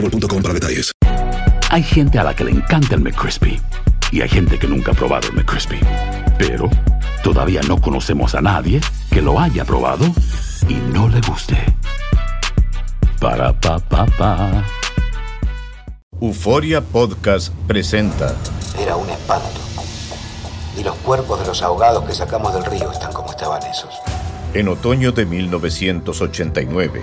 boostmobile.com para detalles. Hay gente a la que le encanta el McCrispy y hay gente que nunca ha probado el McCrispy. Pero todavía no conocemos a nadie que lo haya probado y no le guste. Para pa pa pa. Euforia Podcast presenta. Era un espanto. Y los cuerpos de los ahogados que sacamos del río están como estaban esos. En otoño de 1989,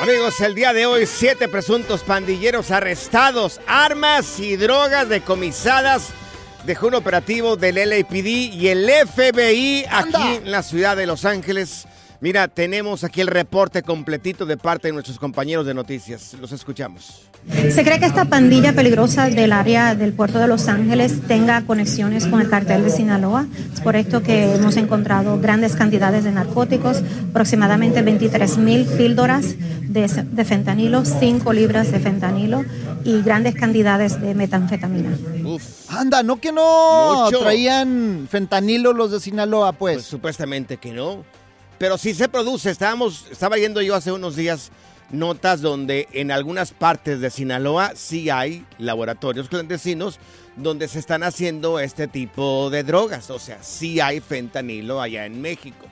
Amigos, el día de hoy, siete presuntos pandilleros arrestados, armas y drogas decomisadas. Dejó un operativo del LAPD y el FBI aquí en la ciudad de Los Ángeles. Mira, tenemos aquí el reporte completito de parte de nuestros compañeros de noticias. Los escuchamos. Se cree que esta pandilla peligrosa del área del puerto de Los Ángeles tenga conexiones con el cartel de Sinaloa. Es por esto que hemos encontrado grandes cantidades de narcóticos, aproximadamente 23 mil píldoras de, de fentanilo, 5 libras de fentanilo y grandes cantidades de metanfetamina. Anda, ¿no que no Mucho. traían fentanilo los de Sinaloa, pues? Pues supuestamente que no. Pero sí se produce. Estábamos, estaba yendo yo hace unos días notas donde en algunas partes de Sinaloa sí hay laboratorios clandestinos donde se están haciendo este tipo de drogas. O sea, sí hay fentanilo allá en México.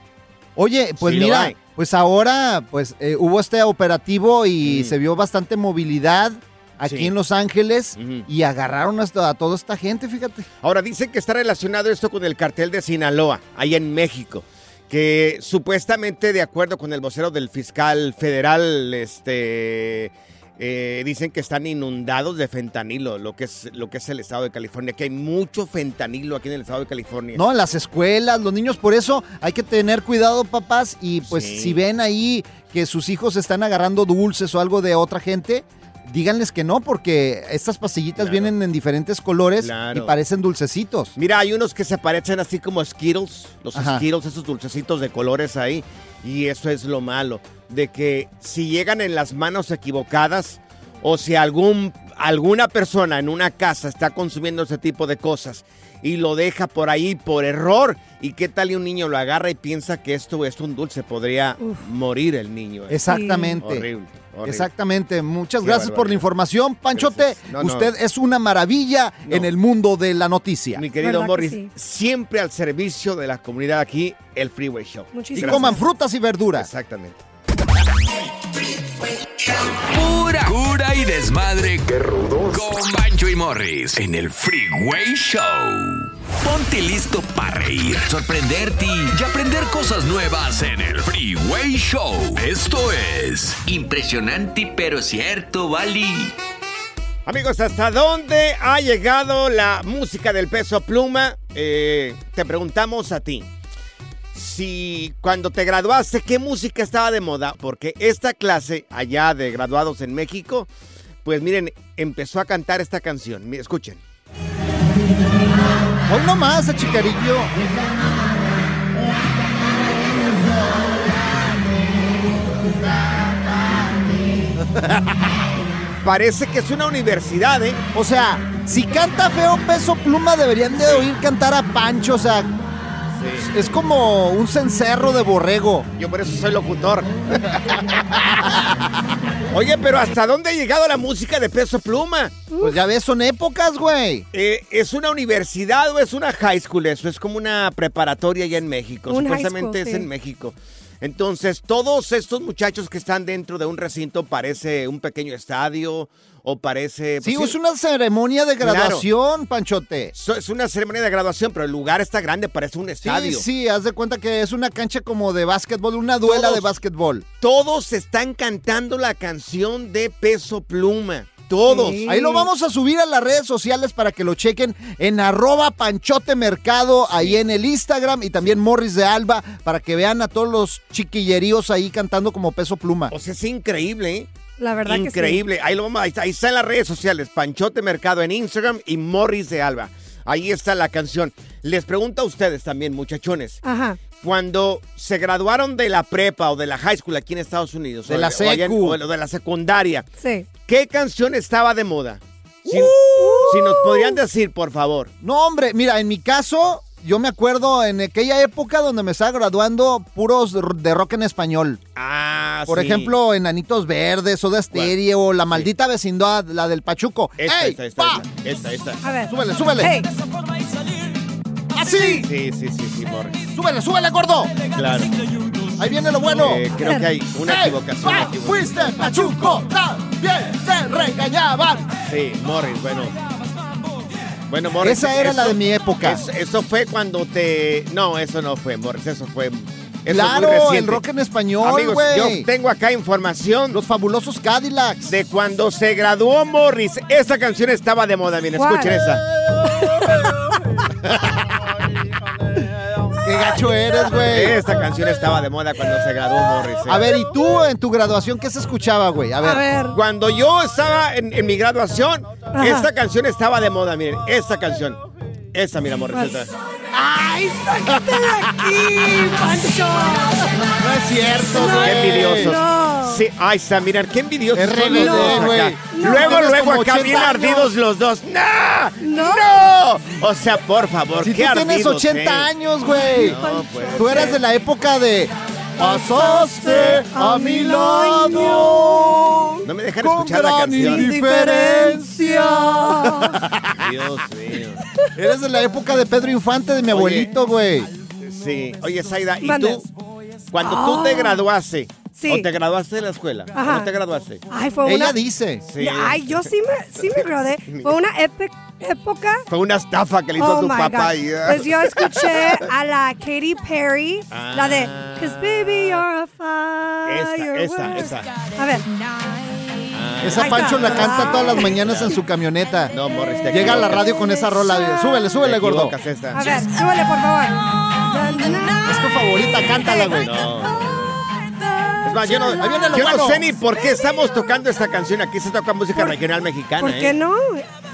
Oye, pues Sí mira, pues ahora pues eh, hubo este operativo y Mm. se vio bastante movilidad aquí Sí. en Los Ángeles y agarraron hasta a toda esta gente, fíjate. Ahora dicen que está relacionado esto con el cartel de Sinaloa, allá en México, que supuestamente de acuerdo con el vocero del fiscal federal, este, eh, dicen que están inundados de fentanilo, lo que es lo que es el estado de California, que hay mucho fentanilo aquí en el estado de California. No, en las escuelas, los niños, por eso hay que tener cuidado, papás, y pues Sí. si ven ahí que sus hijos están agarrando dulces o algo de otra gente, díganles que no, porque estas pastillitas Claro. vienen en diferentes colores Claro. y parecen dulcecitos. Mira, hay unos que se parecen así como Skittles, los Ajá. Skittles, esos dulcecitos de colores ahí. Y eso es lo malo, de que si llegan en las manos equivocadas o si algún, alguna persona en una casa está consumiendo ese tipo de cosas y lo deja por ahí por error, ¿y qué tal y un niño lo agarra y piensa que esto es un dulce? Podría morir el niño. ¿eh? Exactamente. Horrible, horrible. Exactamente. Muchas Qué gracias por la información. Panchote, Gracias. No, no. usted es una maravilla No. en el mundo de la noticia. Mi querido ¿Verdad que Morris, sí? siempre al servicio de la comunidad aquí, el Freeway Show. Y Muchísimas coman frutas y verduras. Exactamente. Pura cura y desmadre. ¡Qué rudos! Con Bancho y Morris en el Freeway Show. Ponte listo para reír, sorprenderte y aprender cosas nuevas en el Freeway Show. Esto es Impresionante pero cierto, Bali. Amigos, ¿hasta dónde ha llegado la música del peso pluma? Eh, te preguntamos a ti. Si cuando te graduaste, ¿qué música estaba de moda? Porque esta clase allá de graduados en México, Pues miren, empezó a cantar esta canción. Escuchen. Hoy nomás, Chicarillo. Parece que es una universidad, ¿eh? O sea, si canta feo peso pluma, deberían de oír cantar a Pancho. O sea, es como un cencerro de borrego. Yo por eso soy locutor. Oye, pero ¿hasta dónde ha llegado la música de Peso Pluma? Pues ya ves, son épocas, güey. Eh, ¿Es una universidad o es una high school eso? Es como una preparatoria allá en México. Un high Supuestamente school, es sí. en México. Entonces, todos estos muchachos que están dentro de un recinto parece un pequeño estadio o parece... Sí, pues, es una ceremonia de Claro. graduación, Panchote. so- es una ceremonia de graduación, pero el lugar está grande, parece un Sí, estadio. sí, haz de cuenta que es una cancha como de básquetbol, una duela Todos- de básquetbol. Todos están cantando la canción de Peso Pluma. Todos. Sí. Ahí lo vamos a subir a las redes sociales para que lo chequen en arroba panchote mercado, ahí en el Instagram y también Morris de Alba, para que vean a todos los chiquilleríos ahí cantando como peso pluma. O sea, es increíble, ¿eh? La verdad Increíble. Ahí, lo vamos, ahí, está, ahí está en las redes sociales. Panchote Mercado en Instagram y Morris de Alba. Ahí está la canción. Les pregunto a ustedes también, muchachones. que sí. Ajá. Cuando se graduaron de la prepa o de la high school aquí en Estados Unidos. De o la en- o de la secundaria. Sí. ¿Qué canción estaba de moda? Si, Uh. si nos podrían decir, por favor. No, hombre, mira, en mi caso, yo me acuerdo en aquella época donde me estaba graduando puros de rock en español. Ah, Por sí. ejemplo, Enanitos Verdes, Soda Stereo, La Maldita Vecindad, la del Pachuco. Esta, ¡Ey, esta, esta, pa! esta, esta, esta. A ver. Súbele, súbele. Hey. ¡Así! Sí, sí, sí, sí, Morris. ¡Súbele, súbele, gordo! Claro. Ahí viene lo bueno. Eh, creo que hay una ¡Ey, equivocación pa! aquí. ¡Fuiste Pachuco! ¡También te regañaban! Sí, Morris, bueno. Bueno, Morris. Esa era la de mi época. es- eso fue cuando te. No, eso no fue, Morris. Eso fue. Eso es muy claro, reciente. el rock en español, Amigos, güey. yo tengo acá información Los fabulosos Cadillacs. de cuando se graduó Morris. Esa canción estaba de moda. Miren, ¿Cuál? escuchen esa. ¡Qué gacho eres, güey! Esta canción estaba de moda cuando se graduó Morris. eh. A ver, ¿y tú en tu graduación qué se escuchaba, güey? A ver. A ver. Cuando yo estaba en, en mi graduación, Ajá. esta canción estaba de moda. Miren, esta canción. Esa, mira, Morris. Esta. ¡Ay, sácate de aquí, Pancho! No es cierto, No. güey. Qué envidiosos. No. Sí, ay, está, miren, qué envidiosos Es son los rebelde, dos acá. güey. No. Luego, Tienes luego como acá 80 bien años. ardidos los dos. ¡No! No. ¡No! O sea, por favor, Si qué tú tienes ardidos, 80 eh. años, güey. No, pues. Tú eras de la época de Pasaste a mi lado. No me dejan con escuchar la gran canción. indiferencia. Dios mío. Eres de la época de Pedro Infante, de mi abuelito, güey. Sí. Oye, Zaida, ¿y Mande. tú? Cuando tú te graduaste, Sí. o te graduaste de la escuela, Ajá. ¿cómo te graduaste? Ay, fue Ella una... dice. Sí. Ay, yo sí me, sí me gradué. Fue una epic- época... Fue una estafa que le hizo Oh tu my papá. Y- Pues yo escuché a la Katy Perry, la de Ah. Cause baby you're a fire. Esa, esa, esa. A ver, Esa Ahí Pancho la canta todas las mañanas en su camioneta. No, Morris, te Llega a la radio con esa rola. Súbele, súbele, gordo. a ver, súbele por favor. Es tu favorita, cántala, güey. No. Yo no, Ahí viene lo yo no bueno. sé ni por qué estamos tocando esta canción. Aquí se toca música regional mexicana. ¿Por qué ¿eh? no?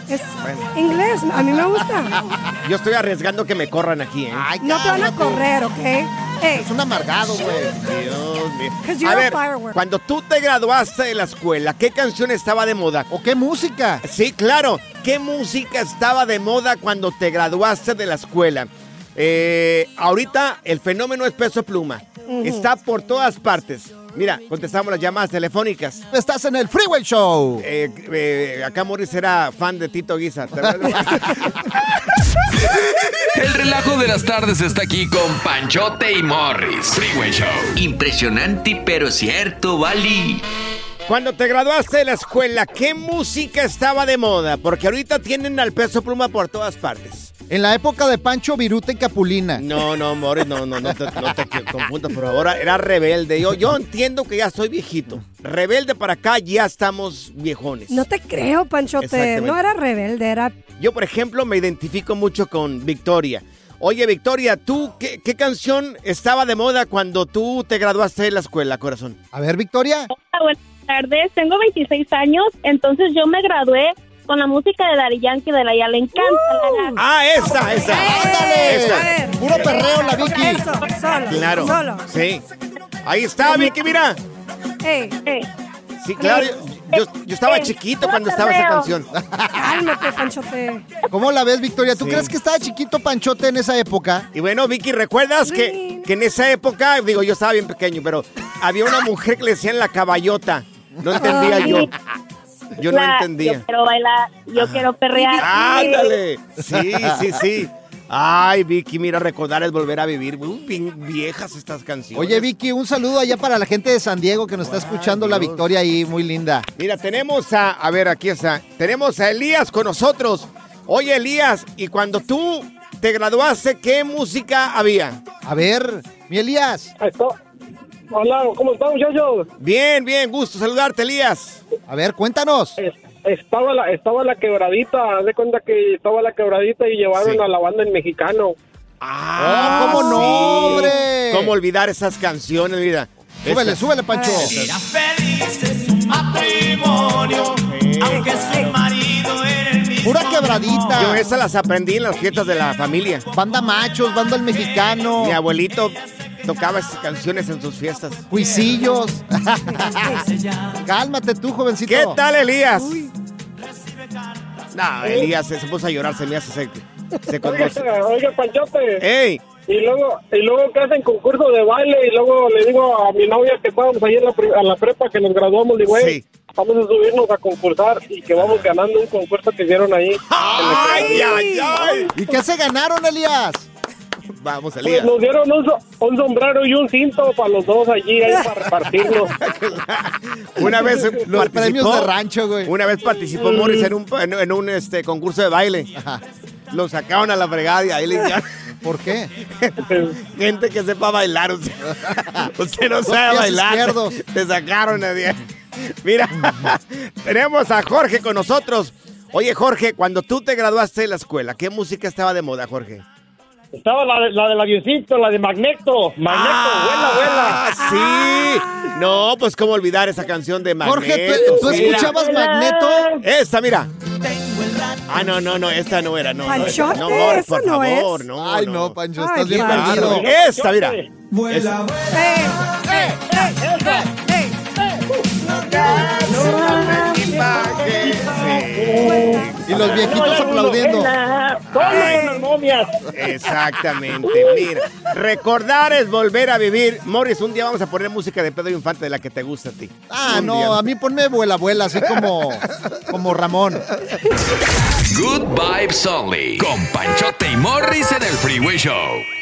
Es Bueno. inglés, a mí me gusta. Yo estoy arriesgando que me corran aquí, ¿eh? Ay, No te van a correr, ¿ok? Hey, Es un amargado, güey. Dios mío. A ver, cuando tú te graduaste de la escuela, ¿qué canción estaba de moda? ¿O qué música? Sí, claro. ¿Qué música estaba de moda cuando te graduaste de la escuela? Eh, ahorita el fenómeno es peso pluma. Está por todas partes. Mira, contestamos las llamadas telefónicas. Estás en el Freeway Show. Eh, eh, acá Morris era fan de Tito Guisa. El relajo de las tardes está aquí con Panchote y Morris. Freeway Show. Impresionante, pero cierto, Bali. Cuando te graduaste de la escuela, ¿qué música estaba de moda? Porque ahorita tienen al peso pluma por todas partes. En la época de Pancho Viruta y Capulina. No, no, Morris, no, no, no te, no te confundas, por favor. Era rebelde. Yo, yo entiendo que ya soy viejito. Rebelde para acá, ya estamos viejones. no te creo, Panchote. No era rebelde, era... Yo, por ejemplo, me identifico mucho con Victoria. Oye, Victoria, ¿tú qué, qué canción estaba de moda cuando tú te graduaste de la escuela, corazón? A ver, Victoria. Hola, buenas tardes. Tengo 26 años, entonces yo me gradué con la música de Daddy Yankee de la ya le encanta. la- la- Ah, esa, esa. ¡Ándale! Esa. Puro perreo la Vicky. Eso, solo. Claro. Solo. Sí. Ahí está, Vicky, mira. Eh, Sí, claro. Yo, yo estaba Eh, chiquito cuando estaba esa canción. cálmate, Panchote. ¿Cómo la ves, Victoria? ¿Tú Sí. crees que estaba chiquito Panchote en esa época? Y bueno, Vicky, ¿recuerdas que, que en esa época, digo, yo estaba bien pequeño, pero había una mujer que le decían la caballota? No entendía yo. Yo no entendía. Yo quiero bailar, yo quiero perrear. ¡Ándale! Sí, sí, sí. Ay, Vicky, mira, recordar es volver a vivir. Uy, bien viejas estas canciones. Oye, Vicky, un saludo allá para la gente de San Diego que nos está escuchando la. Victoria ahí, muy linda. Mira, tenemos a, a ver, aquí está. Tenemos a Elías con nosotros. Oye, Elías, y cuando tú te graduaste, ¿qué música había? A ver, mi Elías. Hola, ¿cómo están, muchachos? Bien, bien, gusto saludarte, Elías. A ver, cuéntanos. Estaba la, estaba la quebradita, haz de cuenta que estaba la quebradita y llevaron Sí. a la banda en mexicano. Ah, ¿cómo no, sí. hombre? ¿Cómo olvidar esas canciones, mira? Súbele, Esta- súbele, Pancho. Pura quebradita. Yo esas las aprendí en las fiestas de la familia. Banda machos, banda el mexicano. Mi abuelito tocaba esas canciones en sus fiestas. Cuisillos. Cálmate tú, jovencito. ¿Qué tal, Elías? No, Elías se, se puso a llorar, se me hace se, se conmocionó. Oiga, oiga, Panchote. ¡Ey! Y luego, y luego que hacen concurso de baile y luego le digo a mi novia que estábamos ahí en la, pre- a la prepa que nos graduamos, digo, güey, Sí. vamos a subirnos a concursar y que vamos ganando un concurso que hicieron ahí. ¡Ay, ay, ay! ¿Y qué se ganaron, Elías? Vamos, Pues Elías. nos dieron un, so- un sombrero y un cinto para los dos allí ahí para repartirnos. Una vez Los participó, premios de rancho, güey. Una vez participó Morris en un, en, en un este, concurso de baile. Lo sacaron a la fregada y ahí le ¿Por qué? Gente que sepa bailar. Usted, usted no sabe bailar. izquierdos. Te sacaron a día. Mira, tenemos a Jorge con nosotros. Oye, Jorge, cuando tú te graduaste de la escuela, ¿qué música estaba de moda, Jorge? Estaba la, de- la del avioncito, la de Magneto. Magneto, Ah, sí. No, pues cómo olvidar esa canción de Magneto. Jorge, ¿tú, tú sí. escuchabas Magneto? Esta, mira. Ah, no, no, no, esta no era, no. no, Panchote, no, Mor, eso por no favor, es. no. Ay, no, Pancho, Ay, estás bien claro. perdido. Esta, mira. Ey, ey. Y los viejitos aplaudiendo. Unas momias. Exactamente, mira. Recordar es volver a vivir. Morris, un día vamos a poner música de Pedro Infante de la que te gusta a ti. Ah, Un no, día. a mí ponme vuela, vuela, así como, como Ramón. Good Vibes Only. Con Panchote y Morris en el Freeway Show.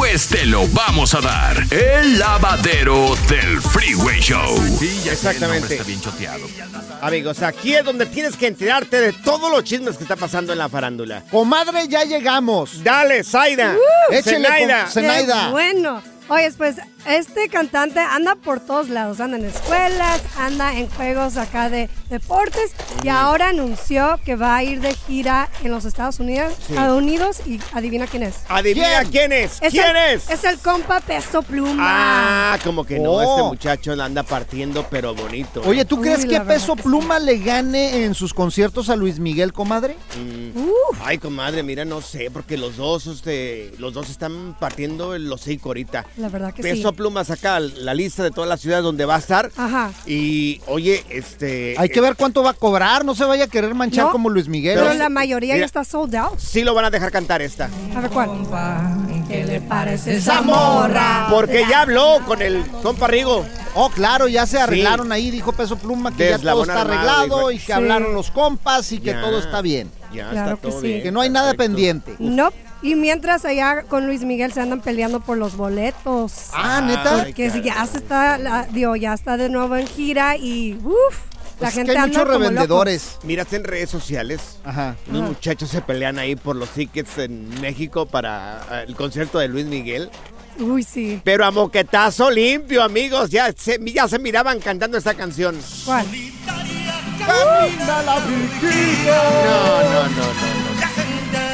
Pues te lo vamos a dar. El lavadero del Freeway Show. Sí, ya Exactamente. Está bien choteado. Amigos, aquí es donde tienes que enterarte de todos los chismes que está pasando en la farándula. Comadre, ya llegamos. Dale, Zaida. Uh, Échele, Zenaida. bueno. Oye, pues este cantante anda por todos lados, anda en escuelas, anda en juegos acá de deportes y ahora anunció que va a ir de gira en los Estados Unidos, Sí. Estados Unidos y adivina quién es. Adivina quién, es. ¿Quién el, es? Es el compa Peso Pluma. Ah, como que no, Oh. este muchacho la anda partiendo, pero bonito. Oye, ¿tú Uy, crees que Peso que sí. Pluma le gane en sus conciertos a Luis Miguel, comadre? Mm. Ay, comadre, mira, no sé, porque los dos, este, los dos están partiendo el hocico ahorita. La verdad que Peso sí. Pluma saca la lista de todas las ciudades donde va a estar. Ajá. Y, oye, este... Hay que ver cuánto va a cobrar, no se vaya a querer manchar No, como Luis Miguel. Pero ¿eh? la mayoría Mira. ya está sold out. Sí lo van a dejar cantar esta. A ver cuál. ¿Qué le parece esa morra? Porque ya habló con el compa Rigo. Oh, claro, ya se arreglaron ahí, dijo Peso Pluma que ya todo está arreglado dijo. y que Sí. hablaron los compas y que Ya. todo está bien. Ya Claro está que todo sí. bien. Que no hay nada perfecto. pendiente. No. Y mientras allá con Luis Miguel se andan peleando por los boletos. Ah, ¿neta? Ay, que si ya se está, la- digo, ya está de nuevo en gira y uff, la Pues es gente que hay anda muchos como revendedores. Miras en redes sociales. Ajá. Unos Ajá. muchachos se pelean ahí por los tickets en México para eh, el concierto de Luis Miguel. locos. Uy, sí. Pero a moquetazo limpio, amigos. Ya se, ya se miraban cantando esta canción. ¿Cuál? No, no, no, no. no.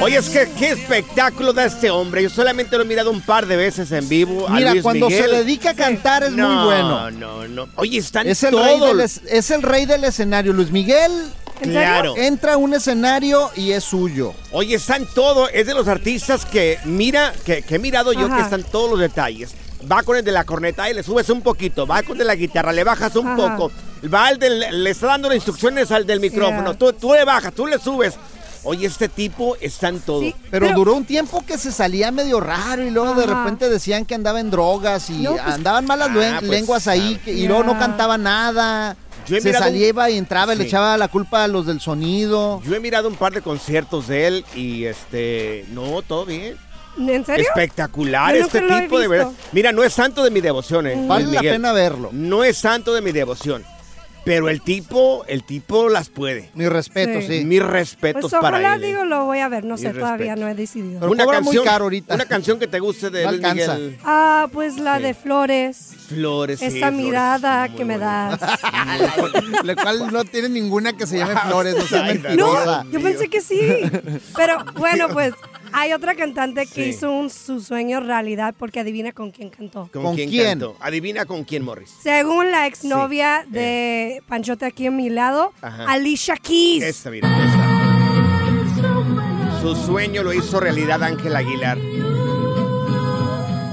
Oye, es que qué espectáculo da este hombre. Yo solamente lo he mirado un par de veces en vivo. a Mira, Luis cuando Miguel. se dedica a cantar es no, muy bueno. No, no, Oye, están Es el, rey todos. del, es, es el rey del escenario. Luis Miguel ¿En serio? Claro. entra a un escenario y es suyo. Oye, están todos. Es de los artistas que mira, que, que he mirado yo Ajá. que están todos los detalles. Va con el de la corneta y le subes un poquito. Va con el de la guitarra, le bajas un Ajá. poco. Va al del, le está dando las instrucciones al del micrófono. Yeah. Tú, tú le bajas, tú le subes. Oye, este tipo está en todo. Sí, Pero, duró un tiempo que se salía medio raro y luego de repente decían que andaba en drogas y No, pues- andaban malas Ah, pues, lenguas ahí que- y luego no cantaba nada. Yo he Se un- salía y entraba y le echaba la culpa a los del sonido. Yo he mirado un par de conciertos de él y este, no, todo bien. ¿En serio? Espectacular Yo este tipo de verdad. Mira, no es santo de mi devoción, eh, Vale la pena verlo. No es santo de mi devoción. Pero el tipo, el tipo las puede. Mi respeto, sí. Sí. Mis respetos Pues para ojalá, él. eh. digo, lo voy a ver. No sé, todavía no he decidido. Pero cobra muy caro ahorita. Una canción que te guste de No Luis alcanza. Miguel. Ah, pues la Sí. de Flores. Flores. sí, Esa Flores, mirada muy que me das. La cual no tiene ninguna que se llame Flores, no sea. No, yo pensé que sí. Pero bueno, pues hay otra cantante que Sí. hizo un- su sueño realidad porque adivina con quién cantó. ¿Con, ¿Con quién, quién? cantó? Adivina con quién, Morris. Según la exnovia de Panchote aquí a mi lado, Ajá. Alicia Keys. Esta, mira, esta. Su sueño lo hizo realidad Ángel Aguilar.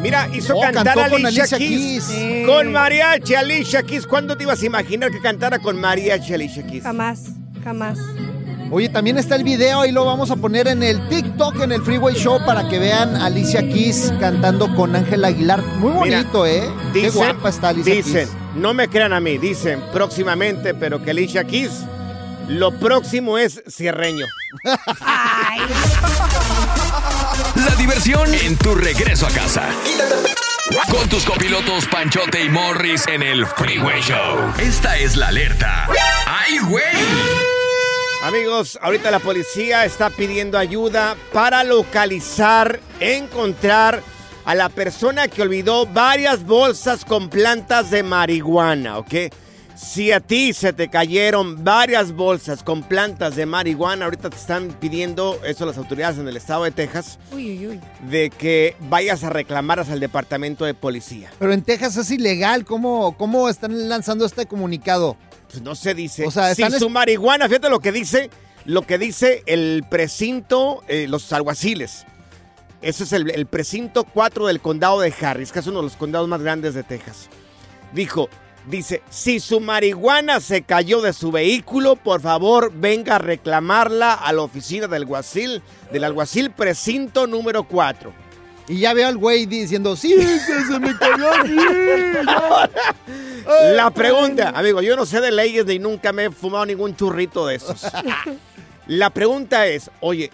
Mira, hizo Oh, cantar a con Alicia, Alicia Keys. Keys. Sí. Con mariachi, Alicia Keys. ¿Cuándo te ibas a imaginar que cantara con mariachi, Alicia Keys? Jamás, jamás. Oye, también está el video y lo vamos a poner en el TikTok, en el Freeway Show, para que vean a Alicia Keys cantando con Ángel Aguilar. Muy Mira, bonito, ¿eh? Qué Dicen, guapa está Alicia dicen, Keys. no me crean a mí, dicen próximamente, pero que Alicia Keys, lo próximo es cierreño. La diversión en tu regreso a casa. Con tus copilotos Panchote y Morris en el Freeway Show. Esta es la alerta. ¡Ay, güey! Amigos, ahorita la policía está pidiendo ayuda para localizar, encontrar a la persona que olvidó varias bolsas con plantas de marihuana, ¿ok? Si a ti se te cayeron varias bolsas con plantas de marihuana, ahorita te están pidiendo, eso las autoridades en el estado de Texas, Uy, uy, uy. de que vayas a reclamarlas al departamento de policía. Pero en Texas es ilegal. ¿Cómo, cómo están lanzando este comunicado? Pues no se dice. O sea, si su marihuana, fíjate lo que dice, lo que dice el precinto, eh, los alguaciles. Ese es el, el precinto 4 del condado de Harris, que es uno de los condados más grandes de Texas. Dijo, dice, si su marihuana se cayó de su vehículo, por favor venga a reclamarla a la oficina del alguacil, del alguacil precinto número 4. Y ya veo al güey diciendo, sí, se, se me cayó aquí. La pregunta, amigo, yo no sé de leyes ni nunca me he fumado ningún churrito de esos. La pregunta es, oye,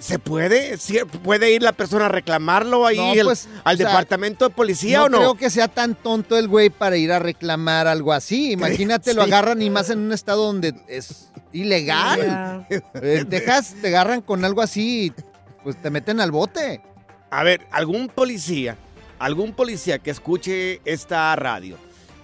¿Se puede? ¿Sí ¿Puede ir la persona a reclamarlo ahí No, el- pues, al o sea, departamento de policía no o no? creo que sea tan tonto el güey para ir a reclamar algo así. Imagínate, lo agarran y más en un estado donde es ilegal. Eh, Dejas, te agarran con algo así, y, pues te meten al bote. A ver, algún policía, algún policía que escuche esta radio.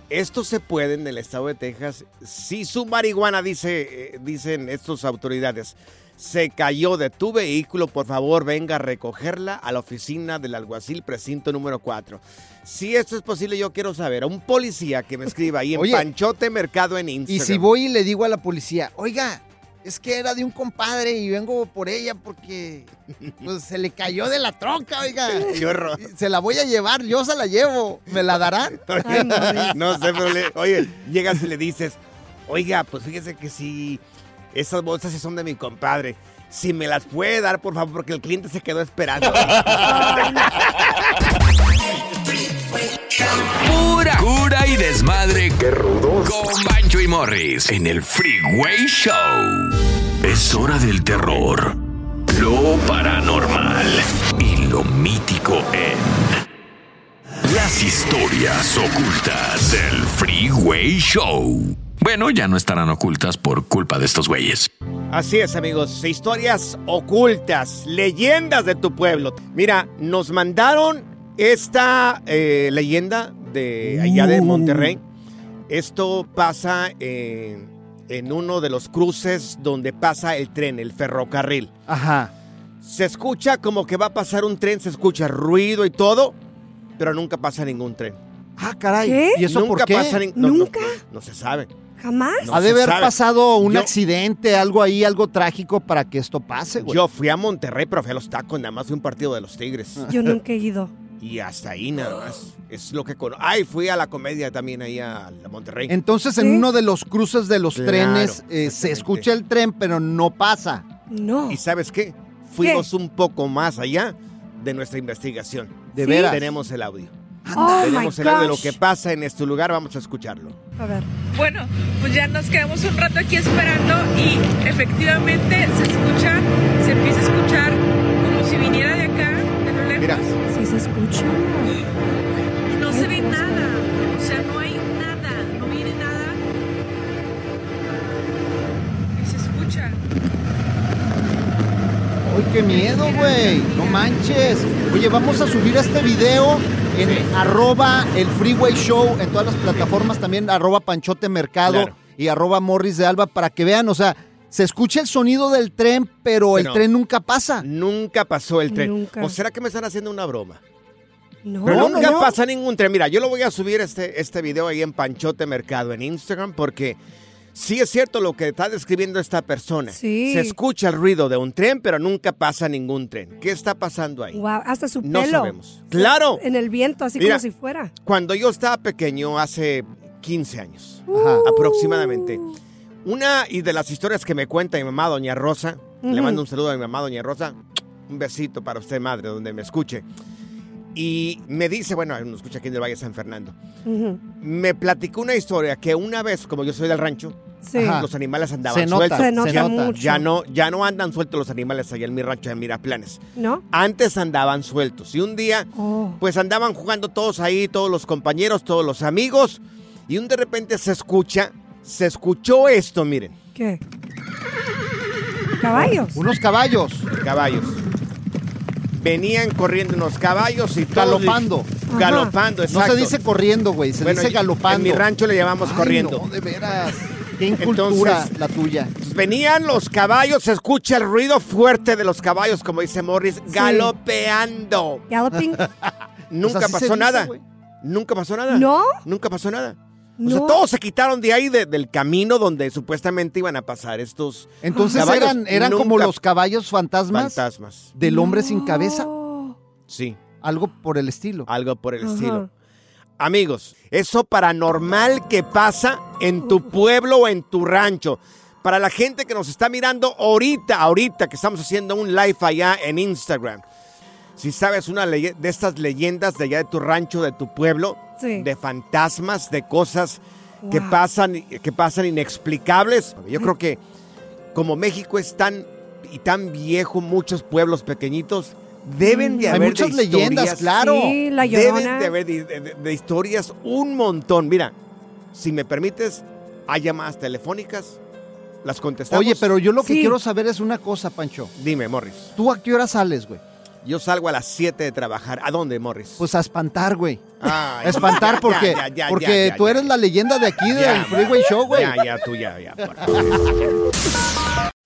Esto se puede en el estado de Texas. Si su marihuana, dice, eh, dicen estas autoridades, se cayó de tu vehículo, por favor venga a recogerla a la oficina del alguacil precinto número 4. Si esto es posible, yo quiero saber a un policía que me escriba ahí en Oye. Panchote Mercado en Y Instagram. si voy y le digo a la policía, oiga, es que era de un compadre y vengo por ella porque pues, se le cayó de la troca, oiga. Qué horror. Se la voy a llevar, yo se la llevo. ¿Me la darán? no sé, pero le- oye, llegas y le dices, oiga, pues fíjese que si esas bolsas sí son de mi compadre, si me las puede dar, por favor, porque el cliente se quedó esperando. Y desmadre. Qué rudos. Con Bancho y Morris en el Freeway Show. Es hora del terror, lo paranormal y lo mítico en las historias ocultas del Freeway Show. Bueno, ya no estarán ocultas por culpa de estos güeyes. Así es, amigos, historias ocultas, leyendas de tu pueblo. Mira, nos mandaron esta eh, leyenda de allá de Monterrey. Esto pasa en, en uno de los cruces donde pasa el tren, el ferrocarril. Ajá. Se escucha como que va a pasar un tren, se escucha ruido y todo, pero nunca pasa ningún tren. Ah, caray. ¿Qué? ¿Y eso nunca por qué? pasa no, ¿Nunca? no, no se sabe. ¿Jamás? No ha de haber sabe. pasado un Yo- accidente, algo ahí, algo trágico para que esto pase, güey. Yo fui a Monterrey, pero fui a los tacos, nada más fui a un partido de los Tigres. Yo nunca he ido. Y hasta ahí nada más. Es lo que conozco. Ay, fui a la comedia también ahí a Monterrey. Entonces, en ¿Sí? uno de los cruces de los Claro, trenes eh, se escucha el tren, pero no pasa. No. ¿Y sabes qué? Fuimos un poco más allá de nuestra investigación. De ¿Sí? veras. Tenemos el audio. Oh, Tenemos el audio de lo que pasa en este lugar. Vamos a escucharlo. A ver. Bueno, pues ya nos quedamos un rato aquí esperando y efectivamente se escucha, se empieza a escuchar como si viniera de acá, de lo lejos. Mira. Sí se escucha. No se ve nada, o sea, no hay nada, no viene nada. Y se escucha. ¡Ay, qué miedo, güey! ¡No manches! Oye, vamos a subir este video en arroba el Freeway Show, en todas las plataformas también, arroba Panchote Mercado Claro. y arroba Morris de Alba, para que vean, o sea, se escucha el sonido del tren, pero el tren nunca pasa. Nunca pasó el tren. Nunca. ¿O será que me están haciendo una broma? No. Pero No, nunca no, no. pasa ningún tren. Mira, yo lo voy a subir este, este video ahí en Panchote Mercado en Instagram porque sí es cierto lo que está describiendo esta persona. Sí. Se escucha el ruido de un tren, pero nunca pasa ningún tren. ¿Qué está pasando ahí? Wow, hasta su No pelo. sabemos. ¡Claro! En el viento, así Mira. como si fuera. Cuando yo estaba pequeño, hace 15 años Ajá. aproximadamente, una y de las historias que me cuenta mi mamá, doña Rosa, le mando un saludo a mi mamá, doña Rosa, un besito para usted, madre, donde me escuche. Y me dice, bueno, nos escucha aquí en el Valle de San Fernando, me platicó una historia que una vez, como yo soy del rancho, Sí. Los animales andaban Se nota, sueltos. Se nota se nota. mucho. Ya no, ya no andan sueltos los animales allá en mi rancho de Miraplanes. ¿No? Antes andaban sueltos. Y un día Oh. pues andaban jugando todos ahí, todos los compañeros, todos los amigos, y un de repente se escucha, se escuchó esto, miren, ¿Qué? ¿Caballos? Unos caballos caballos. Venían corriendo unos caballos y todos galopando. Galopando, No exacto. se dice corriendo, güey, se Bueno, dice galopando. En mi rancho le llamamos Ay, corriendo. no, de veras. Qué incultura Entonces- la tuya. Pues venían los caballos, se escucha el ruido fuerte de los caballos, como dice Morris, galopeando. Galloping. Nunca Pues pasó dice, nada. Nunca pasó nada. ¿No? Nunca pasó nada. O No. sea, todos se quitaron de ahí, de- del camino donde supuestamente iban a pasar estos Entonces caballos. eran, eran como los caballos fantasmas fantasmas. del hombre sin cabeza. Sí, Algo por el estilo. algo por el Ajá. estilo. Amigos, eso paranormal que pasa en tu pueblo o en tu rancho. Para la gente que nos está mirando ahorita, ahorita que estamos haciendo un live allá en Instagram. Si sabes una de estas leyendas de allá de tu rancho, de tu pueblo, Sí. de fantasmas, de cosas que pasan, que pasan inexplicables. Yo creo que como México es tan y tan viejo, muchos pueblos pequeñitos, deben de Hay haber muchas de leyendas, claro. Sí, la Deben de haber de, de- de historias un montón. Mira, si me permites, hay llamadas telefónicas, las contestamos. Oye, pero yo lo que Sí. quiero saber es una cosa, Pancho. Dime, Morris. ¿Tú a qué hora sales, güey? Yo salgo a las 7 de trabajar. ¿A dónde, Morris? Pues a espantar, güey. Ay, A espantar ya, porque, ya, ya, porque tú eres la leyenda de aquí del Freeway Show, güey. Ya, ya, tú ya, ya. por favor.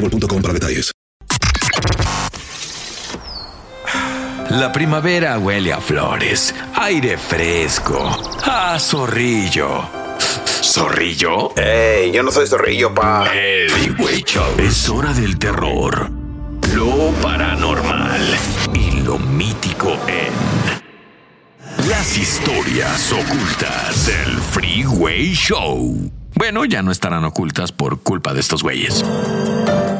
boostmobile.com para detalles. La primavera huele a flores, aire fresco, a zorrillo. ¿Zorrillo? ¡Ey! Yo no soy zorrillo, pa. El Freeway Show. Es hora del terror, lo paranormal y lo mítico en las historias ocultas del Freeway Show. Bueno, ya no estarán ocultas por culpa de estos güeyes.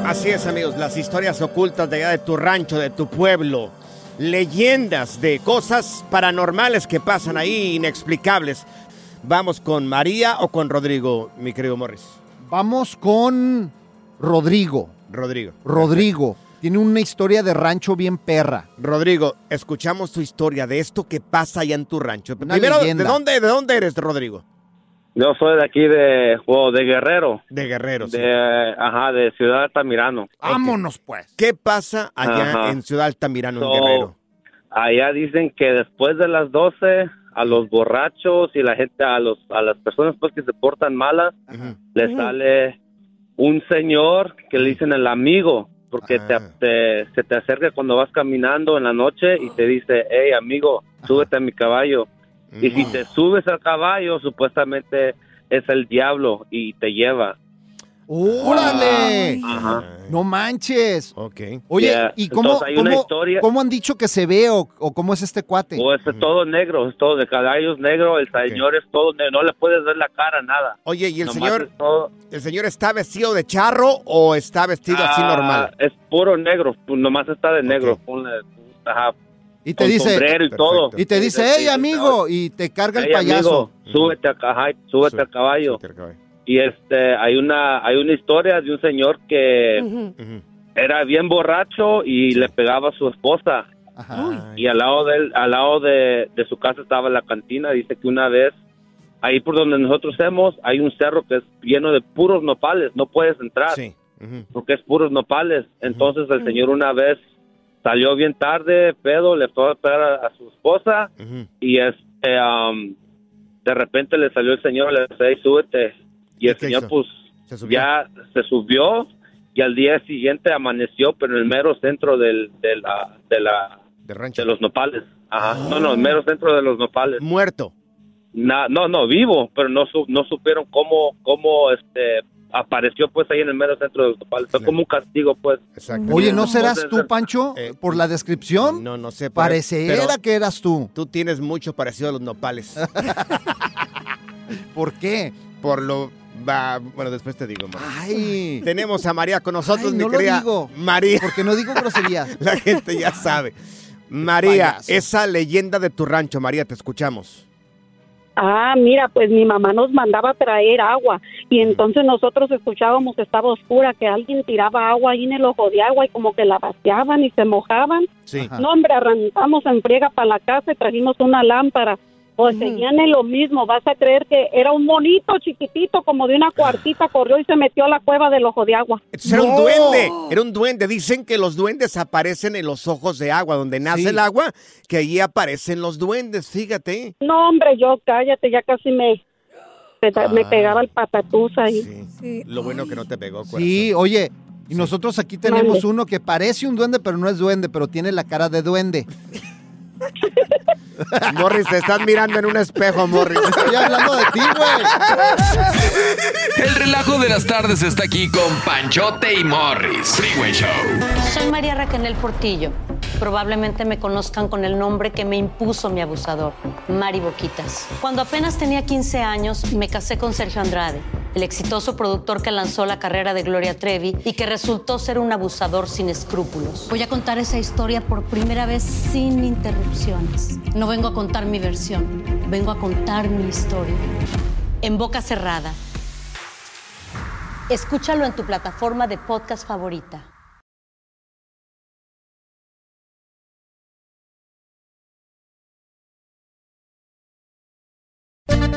Así es, amigos, las historias ocultas de allá de tu rancho, de tu pueblo. Leyendas de cosas paranormales que pasan ahí, inexplicables. Vamos con María o con Rodrigo, mi querido Morris. Vamos con Rodrigo. Rodrigo. Rodrigo. Tiene una historia de rancho bien perra. Rodrigo, escuchamos tu historia de esto que pasa allá en tu rancho. Una Primero, leyenda. ¿de dónde, ¿de dónde eres, Rodrigo? Yo soy de aquí de, o de Guerrero. De Guerrero, sí. De, ajá, de Ciudad Altamirano. Vámonos, pues. ¿Qué pasa allá Ajá. en Ciudad Altamirano, en Guerrero? Allá dicen que después de las 12 a los borrachos y la gente a los a las personas pues que se portan malas les sale un señor que le dicen el amigo porque te, te- se te acerca cuando vas caminando en la noche y te dice hey amigo súbete a mi caballo y si te subes al caballo supuestamente es el diablo y te lleva ¡Órale! Ajá. No manches. Ok. Oye, Yeah. ¿y cómo, Entonces, hay una cómo- historia- cómo han dicho que se ve o, o cómo es este cuate? o es todo negro es todo de caballos negro el señor es todo negro no le puedes ver la cara nada Oye, ¿y el Nomás señor, es todo- el señor está vestido de charro o está vestido así Ah, normal? Es puro negro, pues nomás está de negro. ponle, ajá, Y te con dice, sombrero y todo. y te dice, hey amigo, y te carga el payaso. amigo, súbete, a, ajá, súbete al caballo. Y este, hay una, hay una historia de un señor que era bien borracho y le pegaba a su esposa. Y al lado de él, al lado de, de su casa estaba la cantina. Dice que una vez, ahí por donde nosotros hemos, hay un cerro que es lleno de puros nopales. No puedes entrar porque es puros nopales. Entonces el señor una vez salió bien tarde, pedo, le fue a pegar a, a su esposa y este, um, de repente le salió el señor, le dice, "Hey, súbete. Y el señor pues ya se subió y al día siguiente amaneció, pero en el mero centro del, de la, de la, de los nopales. Ajá. No, no, el mero centro de los nopales. Muerto. Na- no, no, vivo, pero no, su- no supieron cómo, cómo, este, apareció pues ahí en el mero centro de los nopales. Fue como un castigo, pues. Oye, ¿no serás tú, Pancho? por la descripción. Eh, No, no sé. Pareciera que eras tú. Tú tienes mucho parecido a los nopales. ¿Por qué? Por lo... va- bueno, después te digo. amor. Ay. Tenemos a María con nosotros, Ay, mi no lo querida digo. María. Porque no digo groserías. La gente ya sabe. María, payaso. esa leyenda de tu rancho, María, te escuchamos. Ah, mira, pues mi mamá nos mandaba traer agua y entonces nosotros escuchábamos que estaba oscura, que alguien tiraba agua ahí en el ojo de agua y como que la vaciaban y se mojaban. Sí. No, hombre, arrancamos en friega para la casa y trajimos una lámpara. Pues seguían en lo mismo, vas a creer que era un monito chiquitito como de una cuartita, corrió y se metió a la cueva del ojo de agua. Entonces era un duende, era un duende. Dicen que los duendes aparecen en los ojos de agua, donde nace el agua, que allí aparecen los duendes, fíjate. No, hombre, yo cállate, ya casi me, me, me pegaba el patatús ahí. Lo bueno que no te pegó, corazón. Sí, oye, y nosotros aquí tenemos uno que parece un duende, pero no es duende, pero tiene la cara de duende. Morris, te estás mirando en un espejo, Morris. Estoy hablando de ti, El relajo de las tardes está aquí con Panchote y Morris. Freeway Show. Soy María Raquel Portillo. Probablemente me conozcan con el nombre que me impuso mi abusador, Mari Boquitas. Cuando apenas tenía 15 años, me casé con Sergio Andrade, el exitoso productor que lanzó la carrera de Gloria Trevi y que resultó ser un abusador sin escrúpulos. Voy a contar esa historia por primera vez sin No vengo a contar mi versión, vengo a contar mi historia. En boca cerrada. Escúchalo en tu plataforma de podcast favorita.